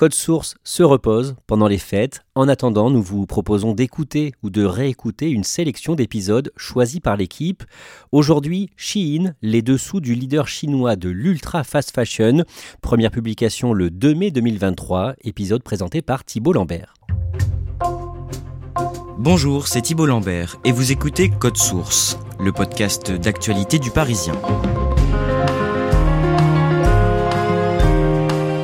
Code Source se repose pendant les fêtes. En attendant, nous vous proposons d'écouter ou de réécouter une sélection d'épisodes choisis par l'équipe. Aujourd'hui, Shein, les dessous du leader chinois de l'ultra fast fashion. Première publication le 2 mai 2023, épisode présenté par Thibault Lambert. Bonjour, c'est Thibault Lambert et vous écoutez Code Source, le podcast d'actualité du Parisien.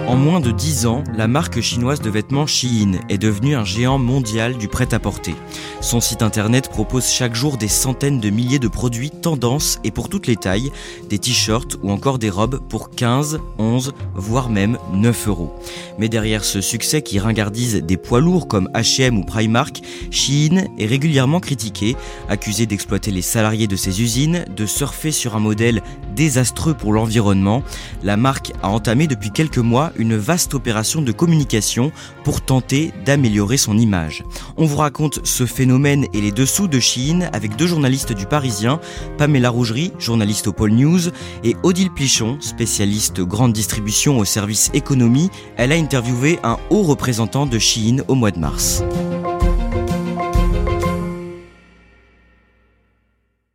En moins de 10 ans, la marque chinoise de vêtements Shein est devenue un géant mondial du prêt-à-porter. Son site internet propose chaque jour des centaines de milliers de produits tendances et pour toutes les tailles, des t-shirts ou encore des robes pour 15, 11, voire même 9 euros. Mais derrière ce succès qui ringardise des poids lourds comme H&M ou Primark, Shein est régulièrement critiqué, accusé d'exploiter les salariés de ses usines, de surfer sur un modèle désastreux pour l'environnement. La marque a entamé depuis quelques mois une vaste opération de communication pour tenter d'améliorer son image. On vous raconte ce phénomène et les dessous de Chine avec deux journalistes du Parisien, Pamela Rougerie, journaliste au Pôle News, et Odile Plichon, spécialiste grande distribution au service économie. Elle a interviewé un haut représentant de Chine au mois de mars.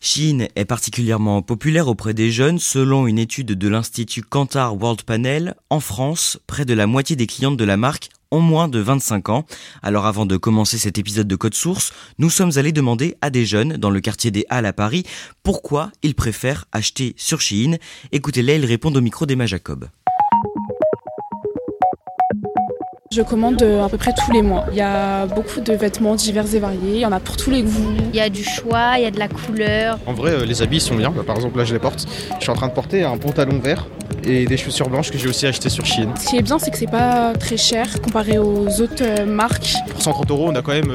Chine est particulièrement populaire auprès des jeunes. Selon une étude de l'Institut Kantar World Panel, en France, près de la moitié des clientes de la marque ont moins de 25 ans. Alors avant de commencer cet épisode de Code Source, nous sommes allés demander à des jeunes dans le quartier des Halles à Paris pourquoi ils préfèrent acheter sur Chine. Écoutez-les, ils répondent au micro d'Emma Jacob. Je commande euh, à peu près tous les mois. Il y a beaucoup de vêtements divers et variés, il y en a pour tous les goûts. Il y a du choix, il y a de la couleur. En vrai, euh, les habits sont bien. Bah, par exemple, là, je les porte. Je suis en train de porter un pantalon vert et des chaussures blanches que j'ai aussi acheté sur Chine. Ce qui est bien, c'est que c'est pas très cher comparé aux autres euh, marques. Pour 130 euros, on a quand même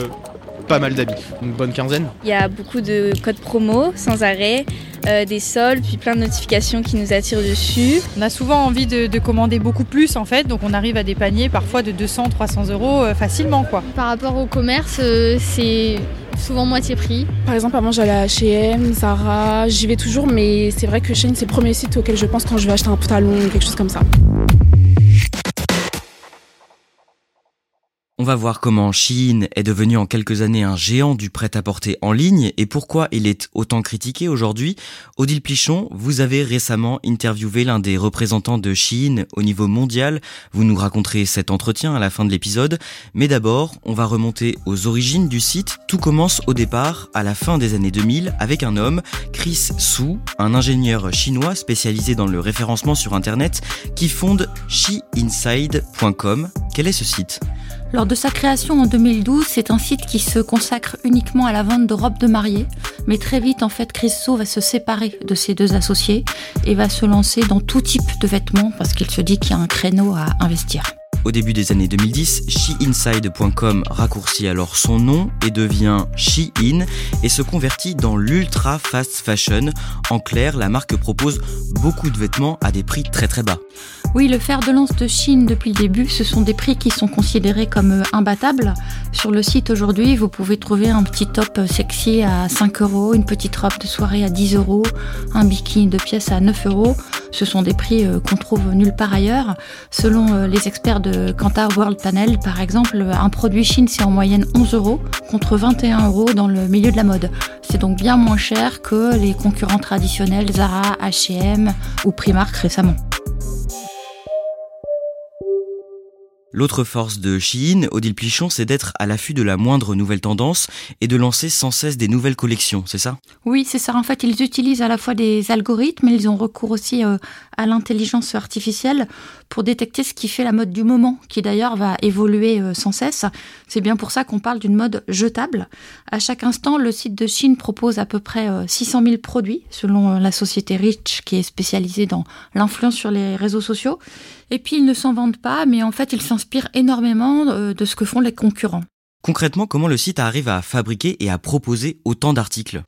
pas mal d'habits, une bonne quinzaine. Il y a beaucoup de codes promo sans arrêt. Euh, des soldes, puis plein de notifications qui nous attirent dessus. On a souvent envie de, commander beaucoup plus en fait, donc on arrive à des paniers parfois de 200, 300 euros euh, facilement quoi. Par rapport au commerce, euh, c'est souvent moitié prix. Par exemple, avant j'allais à H&M, Zara, j'y vais toujours, mais c'est vrai que Shein c'est le premier site auquel je pense quand je vais acheter un pantalon ou quelque chose comme ça. On va voir comment Shein est devenu en quelques années un géant du prêt-à-porter en ligne et pourquoi il est autant critiqué aujourd'hui. Odile Plichon, vous avez récemment interviewé l'un des représentants de Shein au niveau mondial. Vous nous raconterez cet entretien à la fin de l'épisode. Mais d'abord, on va remonter aux origines du site. Tout commence au départ, à la fin des années 2000, avec un homme, Chris Su, un ingénieur chinois spécialisé dans le référencement sur Internet, qui fonde SheInside.com. Quel est ce site? Lors de sa création en 2012, c'est un site qui se consacre uniquement à la vente de robes de mariée. Mais très vite, en fait, Christo va se séparer de ses deux associés et va se lancer dans tout type de vêtements parce qu'il se dit qu'il y a un créneau à investir. Au début des années 2010, SheInside.com raccourcit alors son nom et devient Shein et se convertit dans l'ultra fast fashion. En clair, la marque propose beaucoup de vêtements à des prix très très bas. Oui, le fer de lance de Chine depuis le début, ce sont des prix qui sont considérés comme euh, imbattables. Sur le site aujourd'hui, vous pouvez trouver un petit top sexy à 5 euros, une petite robe de soirée à 10 euros, un bikini de pièce à 9 euros. Ce sont des prix euh, qu'on trouve nulle part ailleurs. Selon euh, les experts de Kantar World Panel, par exemple, un produit Chine, c'est en moyenne 11 euros contre 21 euros dans le milieu de la mode. C'est donc bien moins cher que les concurrents traditionnels Zara, H&M ou Primark récemment. L'autre force de Shein, Odile Plichon, c'est d'être à l'affût de la moindre nouvelle tendance et de lancer sans cesse des nouvelles collections, c'est ça? Oui, c'est ça. En fait, ils utilisent à la fois des algorithmes, mais ils ont recours aussi euh, à l'intelligence artificielle pour détecter ce qui fait la mode du moment, qui d'ailleurs va évoluer euh, sans cesse. C'est bien pour ça qu'on parle d'une mode jetable. À chaque instant, le site de Chine propose à peu près 600 euh, 000 produits, selon la société Rich, qui est spécialisée dans l'influence sur les réseaux sociaux. Et puis, ils ne s'en vendent pas, mais en fait, ils s'inspirent énormément euh, de ce que font les concurrents. Concrètement, comment le site arrive à fabriquer et à proposer autant d'articles?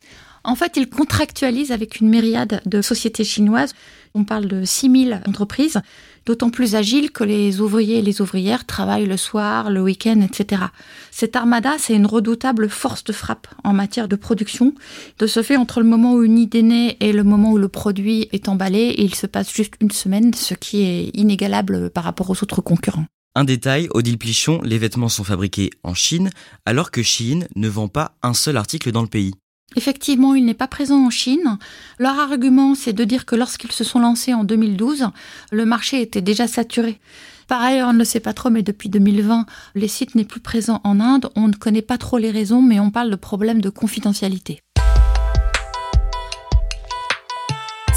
En fait, il contractualise avec une myriade de sociétés chinoises. On parle de 6000 entreprises, d'autant plus agiles que les ouvriers et les ouvrières travaillent le soir, le week-end, etc. Cette armada, c'est une redoutable force de frappe en matière de production. De ce fait, entre le moment où une idée naît et le moment où le produit est emballé, il se passe juste une semaine, ce qui est inégalable par rapport aux autres concurrents. Un détail, Odile Plichon, les vêtements sont fabriqués en Chine, alors que Chine ne vend pas un seul article dans le pays. Effectivement, il n'est pas présent en Chine. Leur argument, c'est de dire que lorsqu'ils se sont lancés en 2012, le marché était déjà saturé. Pareil, on ne le sait pas trop, mais depuis 2020, les sites n'est plus présent en Inde. On ne connaît pas trop les raisons, mais on parle de problèmes de confidentialité.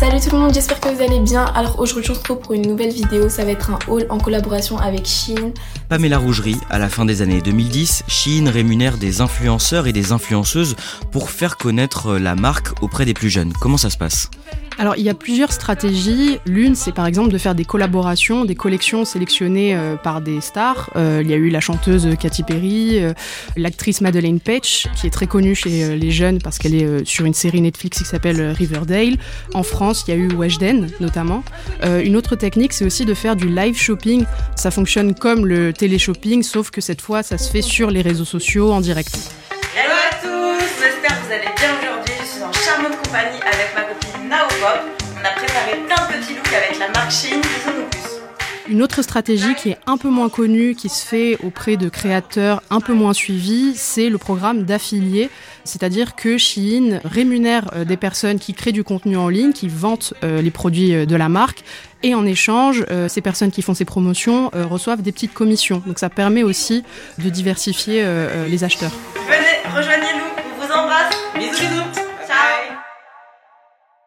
Salut tout le monde, j'espère que vous allez bien. Alors aujourd'hui on se retrouve pour une nouvelle vidéo, ça va être un haul en collaboration avec Shein. Pamela Rougerie, à la fin des années 2010, Shein rémunère des influenceurs et des influenceuses pour faire connaître la marque auprès des plus jeunes. Comment ça se passe? Alors il y a plusieurs stratégies. L'une, c'est par exemple de faire des collaborations, des collections sélectionnées euh, par des stars. Euh, il y a eu la chanteuse Katy Perry, euh, l'actrice Madeleine Page, qui est très connue chez les jeunes parce qu'elle est sur une série Netflix qui s'appelle Riverdale. En France, il y a eu Weshden notamment. une autre technique, c'est aussi de faire du live shopping. Ça fonctionne comme le télé-shopping, sauf que cette fois, ça se fait sur les réseaux sociaux en direct. Hello à tous, j'espère que vous allez bien aujourd'hui. Je suis en charmante compagnie avec ma copine on a préparé plein de petits looks avec la marque Une autre stratégie qui est un peu moins connue, qui se fait auprès de créateurs un peu moins suivis, c'est le programme d'affiliés. C'est-à-dire que Shein rémunère euh, des personnes qui créent du contenu en ligne, qui vantent euh, les produits euh, de la marque, et en échange, ces personnes qui font ces promotions reçoivent des petites commissions. Donc ça permet aussi de diversifier les acheteurs. Venez, rejoignez-nous, on vous embrasse. Bisous, bisous.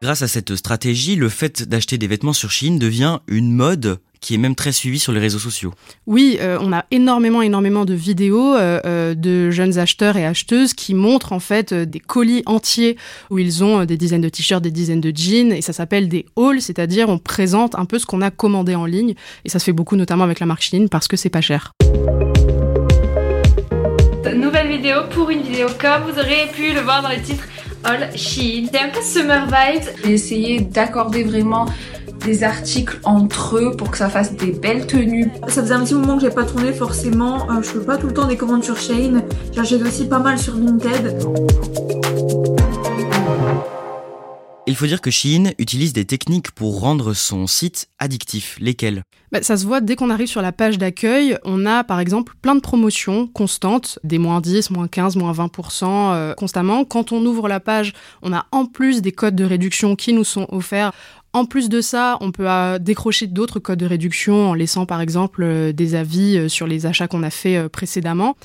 Grâce à cette stratégie, le fait d'acheter des vêtements sur Chine devient une mode qui est même très suivie sur les réseaux sociaux. Oui, euh, on a énormément, énormément de vidéos euh, euh, de jeunes acheteurs et acheteuses qui montrent en fait des colis entiers où ils ont des dizaines de t-shirts, des dizaines de jeans, et ça s'appelle des hauls, c'est-à-dire on présente un peu ce qu'on a commandé en ligne, et ça se fait beaucoup notamment avec la marque Chine parce que c'est pas cher. Nouvelle vidéo pour une vidéo comme vous aurez pu le voir dans les titres All Shein. C'est un peu summer vibes. J'ai essayé d'accorder vraiment des articles entre eux pour que ça fasse des belles tenues. Ça faisait un petit moment que j'ai pas tourné forcément. Euh, je fais pas tout le temps des commandes sur Shein. J'achète aussi pas mal sur Vinted. Il faut dire que Shein utilise des techniques pour rendre son site addictif. Lesquelles? Bah, Ça se voit dès qu'on arrive sur la page d'accueil. On a par exemple plein de promotions constantes, des moins 10, moins 15, moins 20% euh, constamment. Quand on ouvre la page, on a en plus des codes de réduction qui nous sont offerts. En plus de ça, on peut euh, décrocher d'autres codes de réduction en laissant par exemple euh, des avis sur les achats qu'on a fait précédemment.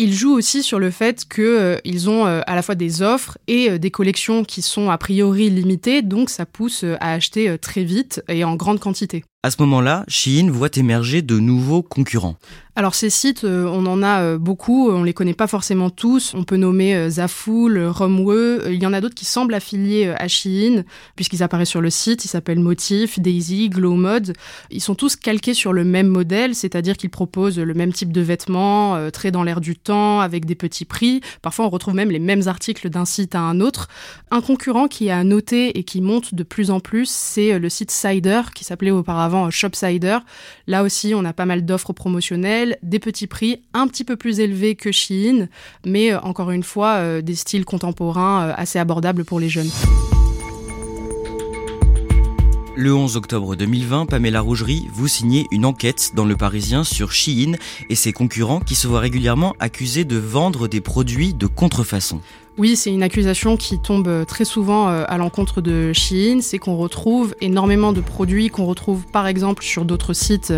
Ils jouent aussi sur le fait qu'ils euh, ont euh, à la fois des offres et euh, des collections qui sont a priori limitées, donc ça pousse à acheter très vite et en grande quantité. À ce moment-là, Shein voit émerger de nouveaux concurrents. Alors ces sites, euh, on en a euh, beaucoup, on les connaît pas forcément tous. On peut nommer euh, Zafoul, Romwe. Il y en a d'autres qui semblent affiliés à Shein, puisqu'ils apparaissent sur le site. Ils s'appellent Motif, Daisy, Glow Mode. Ils sont tous calqués sur le même modèle, c'est-à-dire qu'ils proposent le même type de vêtements, très dans l'air du temps, avec des petits prix. Parfois, on retrouve même les mêmes articles d'un site à un autre. Un concurrent qui a noté et qui monte de plus en plus, c'est le site Cider, qui s'appelait auparavant Shopsider. Là aussi, on a pas mal d'offres promotionnelles des petits prix un petit peu plus élevés que Shein, mais euh, encore une fois, euh, des styles contemporains euh, assez abordables pour les jeunes. Le 11 octobre 2020, Pamela Rougerie, vous signez une enquête dans Le Parisien sur Shein et ses concurrents qui se voient régulièrement accusés de vendre des produits de contrefaçon. Oui, c'est une accusation qui tombe très souvent à l'encontre de Shein, c'est qu'on retrouve énormément de produits qu'on retrouve par exemple sur d'autres sites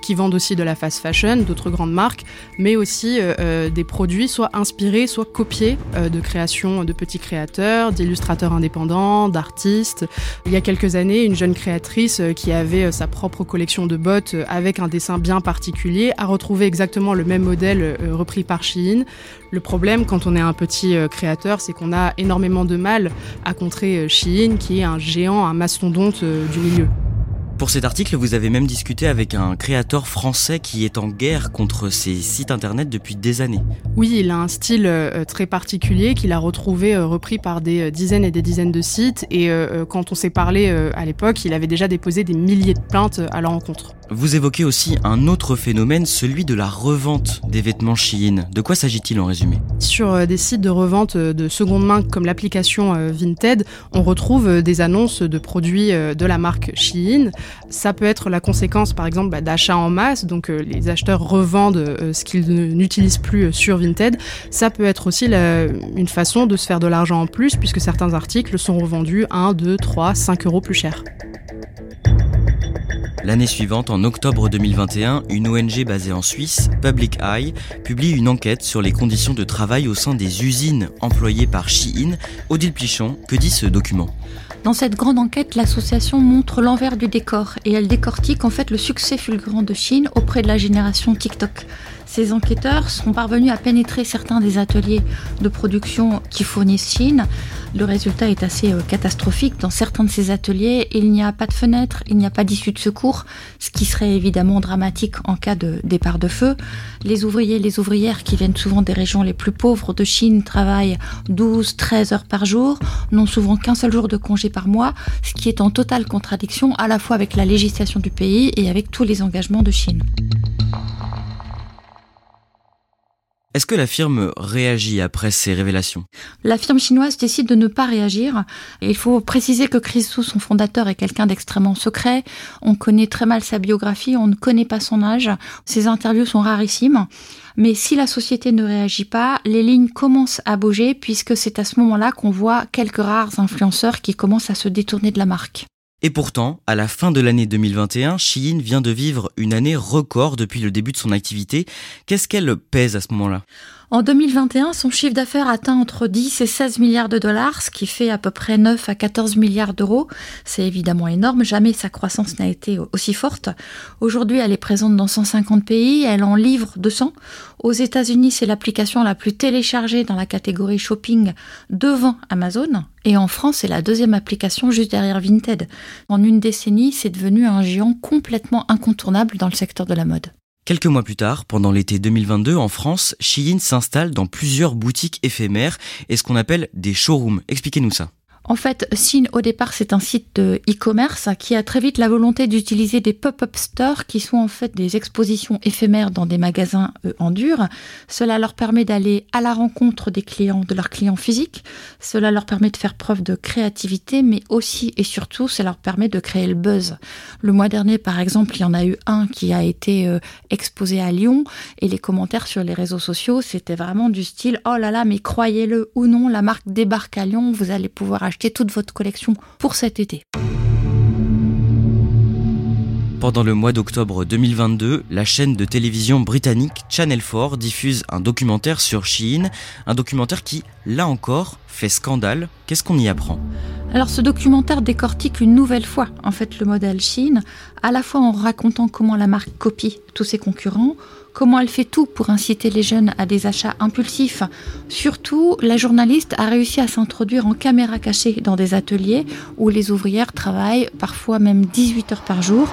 qui vendent aussi de la fast fashion, d'autres grandes marques, mais aussi euh, euh, des produits soit inspirés, soit copiés euh, de créations de petits créateurs, d'illustrateurs indépendants, d'artistes. Il y a quelques années, une jeune créatrice qui avait sa propre collection de bottes avec un dessin bien particulier a retrouvé exactement le même modèle repris par Shein. Le problème quand on est un petit créateur, c'est qu'on a énormément de mal à contrer Shein, qui est un géant, un mastodonte du milieu. Pour cet article, vous avez même discuté avec un créateur français qui est en guerre contre ces sites internet depuis des années. Oui, il a un style euh, très particulier qu'il a retrouvé euh, repris par des euh, dizaines et des dizaines de sites. Et quand on s'est parlé à l'époque, il avait déjà déposé des milliers de plaintes à leur encontre. Vous évoquez aussi un autre phénomène, celui de la revente des vêtements Shein. De quoi s'agit-il en résumé? Sur des sites de revente de seconde main comme l'application Vinted, on retrouve des annonces de produits de la marque Shein. Ça peut être la conséquence, par exemple, bah, d'achats en masse, donc euh, les acheteurs revendent euh, ce qu'ils n'utilisent plus euh, sur Vinted. Ça peut être aussi une façon de se faire de l'argent en plus, puisque certains articles sont revendus 1, 2, 3, 5 euros plus cher. L'année suivante, en octobre 2021, une ONG basée en Suisse, Public Eye, publie une enquête sur les conditions de travail au sein des usines employées par Shein. Odile Plichon, que dit ce document? Dans cette grande enquête, l'association montre l'envers du décor et elle décortique en fait le succès fulgurant de Chine auprès de la génération TikTok. Ces enquêteurs sont parvenus à pénétrer certains des ateliers de production qui fournissent Chine. Le résultat est assez euh, catastrophique. Dans certains de ces ateliers, il n'y a pas de fenêtre, il n'y a pas d'issue de secours, ce qui serait évidemment dramatique en cas de départ de feu. Les ouvriers et les ouvrières qui viennent souvent des régions les plus pauvres de Chine travaillent 12, 13 heures par jour, n'ont souvent qu'un seul jour de congé par mois, ce qui est en totale contradiction à la fois avec la législation du pays et avec tous les engagements de Chine. Est-ce que la firme réagit après ces révélations? La firme chinoise décide de ne pas réagir. Il faut préciser que Chris son fondateur, est quelqu'un d'extrêmement secret. On connaît très mal sa biographie, on ne connaît pas son âge. Ses interviews sont rarissimes. Mais si la société ne réagit pas, les lignes commencent à bouger puisque c'est à ce moment-là qu'on voit quelques rares influenceurs qui commencent à se détourner de la marque. Et pourtant, à la fin de l'année 2021, Shein vient de vivre une année record depuis le début de son activité. Qu'est-ce qu'elle pèse à ce moment-là? En 2021, son chiffre d'affaires atteint entre 10 et 16 milliards de dollars, ce qui fait à peu près 9 à 14 milliards d'euros. C'est évidemment énorme, jamais sa croissance n'a été aussi forte. Aujourd'hui, elle est présente dans 150 pays, elle en livre 200. Aux États-Unis, c'est l'application la plus téléchargée dans la catégorie shopping devant Amazon. Et en France, c'est la deuxième application juste derrière Vinted. En une décennie, c'est devenu un géant complètement incontournable dans le secteur de la mode. Quelques mois plus tard, pendant l'été 2022, en France, Shein s'installe dans plusieurs boutiques éphémères et ce qu'on appelle des showrooms. Expliquez-nous ça. En fait, Sin, au départ, c'est un site de e-commerce qui a très vite la volonté d'utiliser des pop-up stores qui sont en fait des expositions éphémères dans des magasins euh, en dur. Cela leur permet d'aller à la rencontre des clients, de leurs clients physiques. Cela leur permet de faire preuve de créativité, mais aussi et surtout, ça leur permet de créer le buzz. Le mois dernier, par exemple, il y en a eu un qui a été euh, exposé à Lyon et les commentaires sur les réseaux sociaux, c'était vraiment du style, oh là là, mais croyez-le ou non, la marque débarque à Lyon, vous allez pouvoir acheter toute votre collection pour cet été. Pendant le mois d'octobre 2022, la chaîne de télévision britannique Channel 4 diffuse un documentaire sur Shein, un documentaire qui, là encore, fait scandale. Qu'est-ce qu'on y apprend? Alors ce documentaire décortique une nouvelle fois en fait le modèle Shein, à la fois en racontant comment la marque copie tous ses concurrents, comment elle fait tout pour inciter les jeunes à des achats impulsifs. Surtout, la journaliste a réussi à s'introduire en caméra cachée dans des ateliers où les ouvrières travaillent parfois même 18 heures par jour.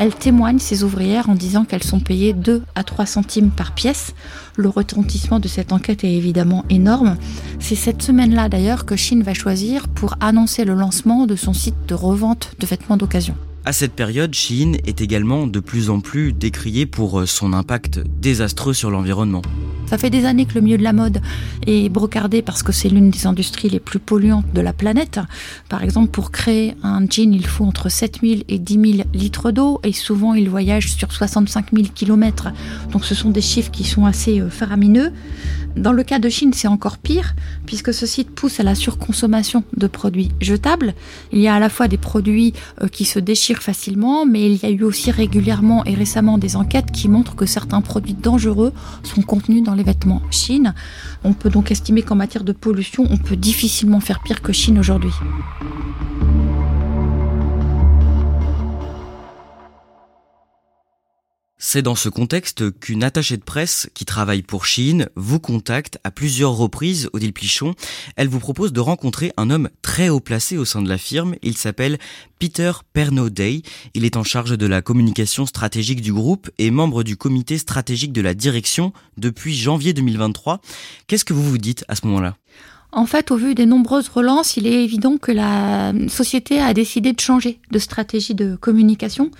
Elle témoigne, ces ouvrières, en disant qu'elles sont payées 2 à 3 centimes par pièce. Le retentissement de cette enquête est évidemment énorme. C'est cette semaine-là d'ailleurs que Chine va choisir pour annoncer le lancement de son site de revente de vêtements d'occasion. À cette période, Shein est également de plus en plus décrié pour son impact désastreux sur l'environnement. Ça fait des années que le milieu de la mode est brocardé parce que c'est l'une des industries les plus polluantes de la planète. Par exemple, pour créer un jean, il faut entre 7000 et 10 000 litres d'eau et souvent il voyage sur 65 000 km. Donc ce sont des chiffres qui sont assez euh, faramineux. Dans le cas de Chine, c'est encore pire, puisque ce site pousse à la surconsommation de produits jetables. Il y a à la fois des produits euh, qui se déchirent facilement, mais il y a eu aussi régulièrement et récemment des enquêtes qui montrent que certains produits dangereux sont contenus dans les vêtements Chine. On peut donc estimer qu'en matière de pollution, on peut difficilement faire pire que Chine aujourd'hui. C'est dans ce contexte qu'une attachée de presse qui travaille pour Chine vous contacte à plusieurs reprises, Odile Plichon. Elle vous propose de rencontrer un homme très haut placé au sein de la firme. Il s'appelle Peter Pernodey. Il est en charge de la communication stratégique du groupe et membre du comité stratégique de la direction depuis janvier 2023. Qu'est-ce que vous vous dites à ce moment-là? En fait, au vu des nombreuses relances, il est évident que la société a décidé de changer de stratégie de communication.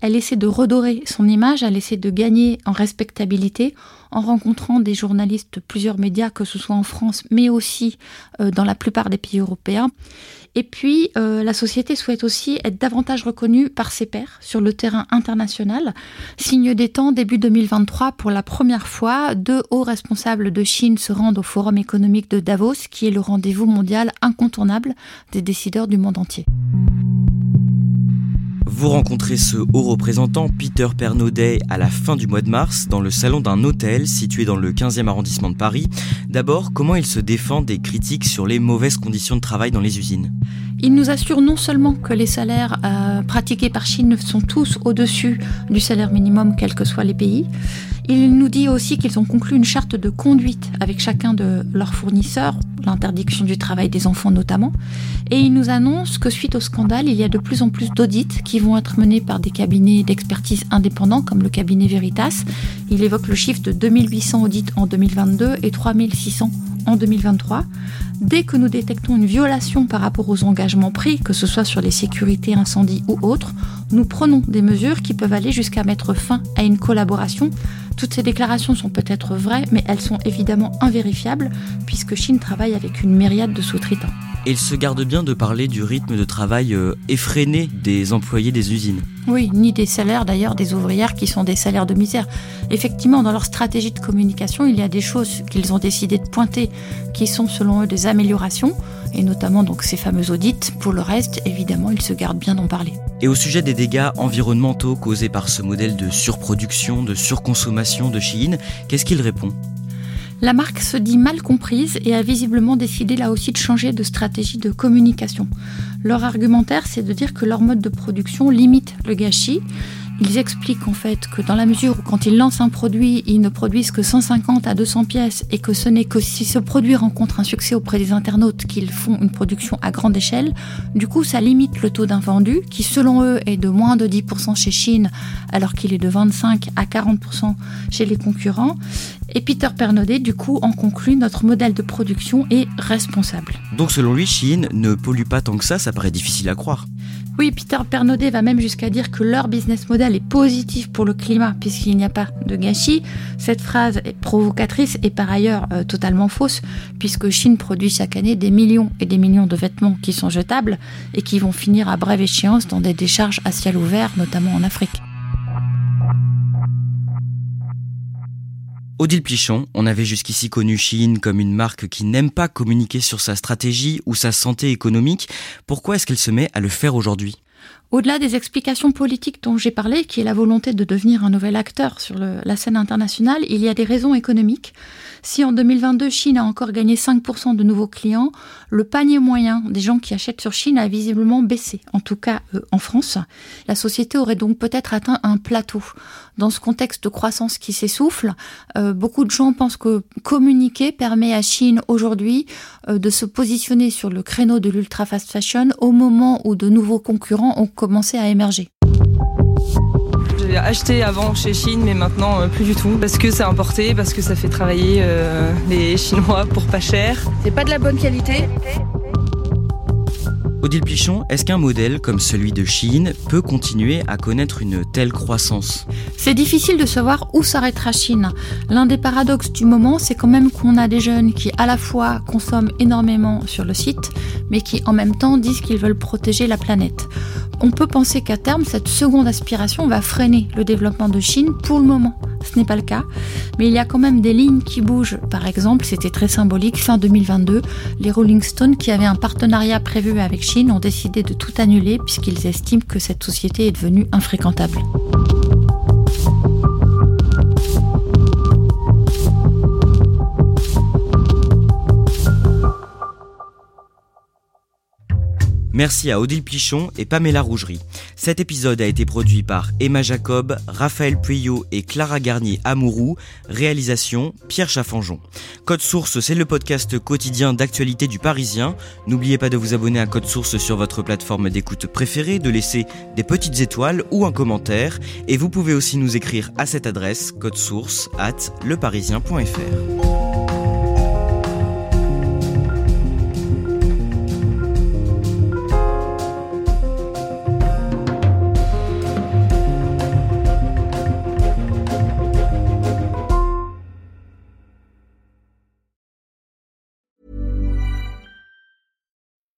Elle essaie de redorer son image, elle essaie de gagner en respectabilité en rencontrant des journalistes de plusieurs médias, que ce soit en France, mais aussi euh, dans la plupart des pays européens. Et puis, euh, la société souhaite aussi être davantage reconnue par ses pairs sur le terrain international. Signe des temps, début 2023, pour la première fois, deux hauts responsables de Chine se rendent au Forum économique de Davos, qui est le rendez-vous mondial incontournable des décideurs du monde entier. Vous rencontrez ce haut représentant, Peter Pernaudet, à la fin du mois de mars, dans le salon d'un hôtel situé dans le 15e arrondissement de Paris. D'abord, comment il se défend des critiques sur les mauvaises conditions de travail dans les usines? Il nous assure non seulement que les salaires euh, pratiqués par Chine sont tous au-dessus du salaire minimum, quels que soient les pays, il nous dit aussi qu'ils ont conclu une charte de conduite avec chacun de leurs fournisseurs, l'interdiction du travail des enfants notamment, et il nous annonce que suite au scandale, il y a de plus en plus d'audits qui vont être menés par des cabinets d'expertise indépendants comme le cabinet Veritas. Il évoque le chiffre de 2800 audits en 2022 et 3600 en 2023. Dès que nous détectons une violation par rapport aux engagements pris, que ce soit sur les sécurités, incendies ou autres, nous prenons des mesures qui peuvent aller jusqu'à mettre fin à une collaboration. Toutes ces déclarations sont peut-être vraies, mais elles sont évidemment invérifiables, puisque Chine travaille avec une myriade de sous-traitants. Et il se garde bien de parler du rythme de travail euh, effréné des employés des usines. Oui, ni des salaires d'ailleurs des ouvrières qui sont des salaires de misère. Effectivement, dans leur stratégie de communication, il y a des choses qu'ils ont décidé de pointer qui sont selon eux des améliorations, et notamment donc ces fameux audits. Pour le reste, évidemment, ils se gardent bien d'en parler. Et au sujet des dégâts environnementaux causés par ce modèle de surproduction, de surconsommation de Chine, qu'est-ce qu'il répond? La marque se dit mal comprise et a visiblement décidé là aussi de changer de stratégie de communication. Leur argumentaire, c'est de dire que leur mode de production limite le gâchis ils expliquent en fait que dans la mesure où quand ils lancent un produit, ils ne produisent que 150 à 200 pièces et que ce n'est que si ce produit rencontre un succès auprès des internautes qu'ils font une production à grande échelle, du coup ça limite le taux d'invendu qui selon eux est de moins de 10% chez Chine alors qu'il est de 25 à 40% chez les concurrents. Et Peter Pernaudet, du coup, en conclut, notre modèle de production est responsable. Donc selon lui, Chine ne pollue pas tant que ça, ça paraît difficile à croire. Oui, Peter Pernaudet va même jusqu'à dire que leur business model est positif pour le climat puisqu'il n'y a pas de gâchis. Cette phrase est provocatrice et par ailleurs euh, totalement fausse puisque Chine produit chaque année des millions et des millions de vêtements qui sont jetables et qui vont finir à brève échéance dans des décharges à ciel ouvert, notamment en Afrique. Odile Plichon, on avait jusqu'ici connu Shein comme une marque qui n'aime pas communiquer sur sa stratégie ou sa santé économique. Pourquoi est-ce qu'elle se met à le faire aujourd'hui? Au-delà des explications politiques dont j'ai parlé, qui est la volonté de devenir un nouvel acteur sur la scène internationale, il y a des raisons économiques. Si en 2022, Chine a encore gagné 5% de nouveaux clients, le panier moyen des gens qui achètent sur Chine a visiblement baissé, en tout cas euh, en France. La société aurait donc peut-être atteint un plateau. Dans ce contexte de croissance qui s'essouffle, euh, beaucoup de gens pensent que communiquer permet à Chine aujourd'hui euh, de se positionner sur le créneau de l'ultra fast fashion au moment où de nouveaux concurrents ont commencé à émerger. J'ai acheté avant chez Chine, mais maintenant euh, plus du tout. Parce que c'est importé, parce que ça fait travailler euh, les Chinois pour pas cher. C'est pas de la bonne qualité. Odile Pichon, est-ce qu'un modèle comme celui de Chine peut continuer à connaître une telle croissance? C'est difficile de savoir où s'arrêtera Chine. L'un des paradoxes du moment, c'est quand même qu'on a des jeunes qui à la fois consomment énormément sur le site, mais qui en même temps disent qu'ils veulent protéger la planète. On peut penser qu'à terme, cette seconde aspiration va freiner le développement de Chine pour le moment. Ce n'est pas le cas, mais il y a quand même des lignes qui bougent. Par exemple, c'était très symbolique, fin 2022, les Rolling Stones qui avaient un partenariat prévu avec Chine ont décidé de tout annuler puisqu'ils estiment que cette société est devenue infréquentable. Merci à Odile Plichon et Pamela Rougerie. Cet épisode a été produit par Emma Jacob, Raphaël Pueyo et Clara Garnier Amourou. Réalisation Pierre Chaffanjon. Code Source, c'est le podcast quotidien d'actualité du Parisien. N'oubliez pas de vous abonner à Code Source sur votre plateforme d'écoute préférée, de laisser des petites étoiles ou un commentaire. Et vous pouvez aussi nous écrire à cette adresse code source at leparisien.fr.